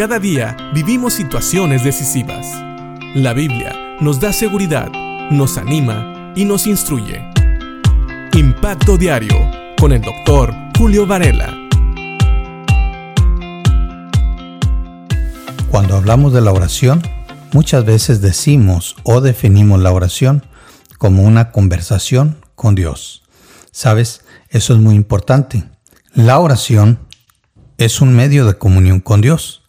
Cada día vivimos situaciones decisivas. La Biblia nos da seguridad, nos anima y nos instruye. Impacto Diario con el doctor Julio Varela. Cuando hablamos de la oración, muchas veces decimos o definimos la oración como una conversación con Dios. ¿Sabes? Eso es muy importante. La oración es un medio de comunión con Dios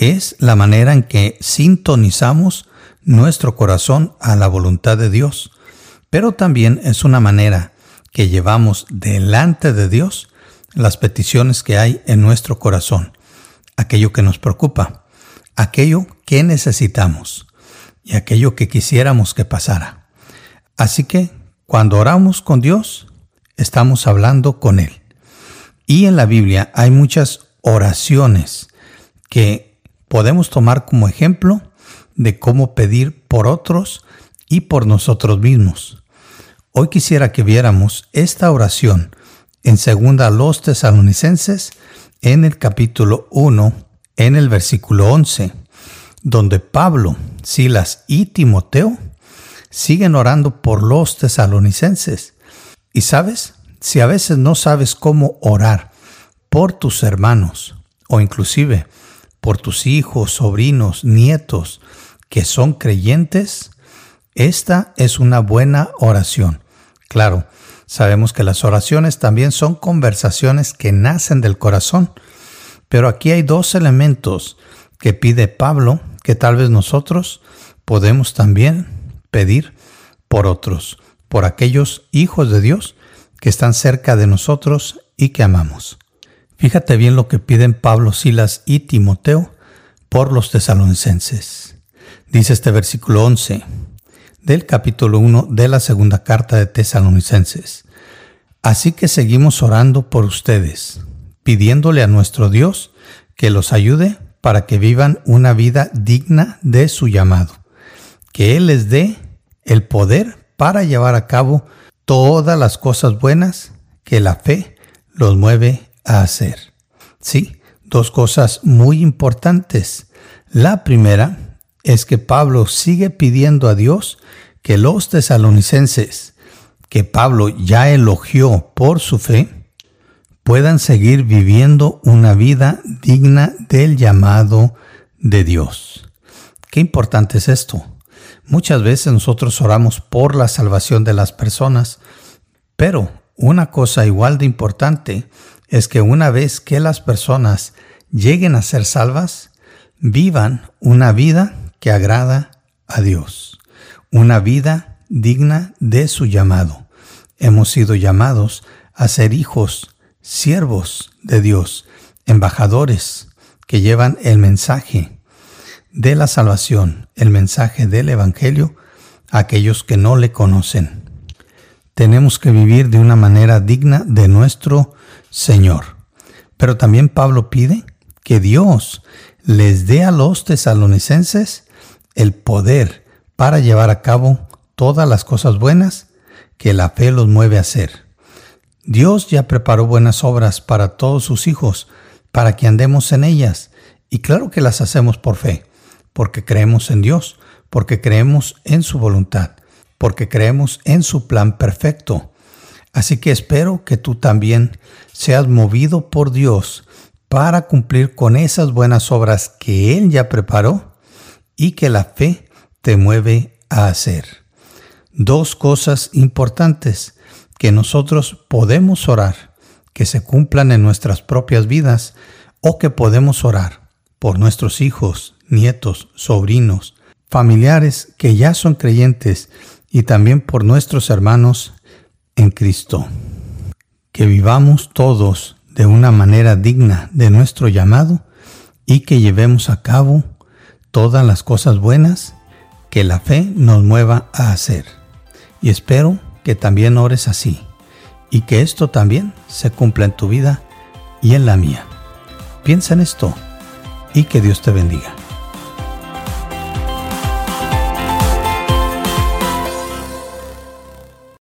es la manera en que sintonizamos nuestro corazón a la voluntad de Dios, pero también es una manera que llevamos delante de Dios las peticiones que hay en nuestro corazón, aquello que nos preocupa, aquello que necesitamos y aquello que quisiéramos que pasara. Así que cuando oramos con Dios, estamos hablando con Él. Y en la Biblia hay muchas oraciones que podemos tomar como ejemplo de cómo pedir por otros y por nosotros mismos. Hoy quisiera que viéramos esta oración en segunda a los tesalonicenses en el capítulo 1, en el versículo 11, donde Pablo, Silas y Timoteo siguen orando por los tesalonicenses. Y sabes, si a veces no sabes cómo orar por tus hermanos o inclusive por tus hijos, sobrinos, nietos que son creyentes, esta es una buena oración. Claro, sabemos que las oraciones también son conversaciones que nacen del corazón, pero aquí hay dos elementos que pide Pablo que tal vez nosotros podemos también pedir por otros, por aquellos hijos de Dios que están cerca de nosotros y que amamos. Fíjate bien lo que piden Pablo, Silas y Timoteo por los tesalonicenses. Dice este versículo 11 del capítulo 1 de la segunda carta de tesalonicenses. Así que seguimos orando por ustedes, pidiéndole a nuestro Dios que los ayude para que vivan una vida digna de su llamado, que Él les dé el poder para llevar a cabo todas las cosas buenas que la fe los mueve a hacer. Sí, dos cosas muy importantes. La primera es que Pablo sigue pidiendo a Dios que los tesalonicenses, que Pablo ya elogió por su fe, puedan seguir viviendo una vida digna del llamado de Dios. Qué importante es esto. Muchas veces nosotros oramos por la salvación de las personas, pero una cosa igual de importante es que una vez que las personas lleguen a ser salvas, vivan una vida que agrada a Dios, una vida digna de su llamado. Hemos sido llamados a ser hijos, siervos de Dios, embajadores que llevan el mensaje de la salvación, el mensaje del Evangelio a aquellos que no le conocen. Tenemos que vivir de una manera digna de nuestro Señor. Pero también Pablo pide que Dios les dé a los tesalonicenses el poder para llevar a cabo todas las cosas buenas que la fe los mueve a hacer. Dios ya preparó buenas obras para todos sus hijos, para que andemos en ellas, y claro que las hacemos por fe, porque creemos en Dios, porque creemos en su voluntad, porque creemos en su plan perfecto, Así que espero que tú también seas movido por Dios para cumplir con esas buenas obras que Él ya preparó y que la fe te mueve a hacer. Dos cosas importantes que nosotros podemos orar, que se cumplan en nuestras propias vidas o que podemos orar por nuestros hijos, nietos, sobrinos, familiares que ya son creyentes y también por nuestros hermanos en Cristo. Que vivamos todos de una manera digna de nuestro llamado y que llevemos a cabo todas las cosas buenas que la fe nos mueva a hacer. Y espero que también ores así y que esto también se cumpla en tu vida y en la mía. Piensa en esto y que Dios te bendiga.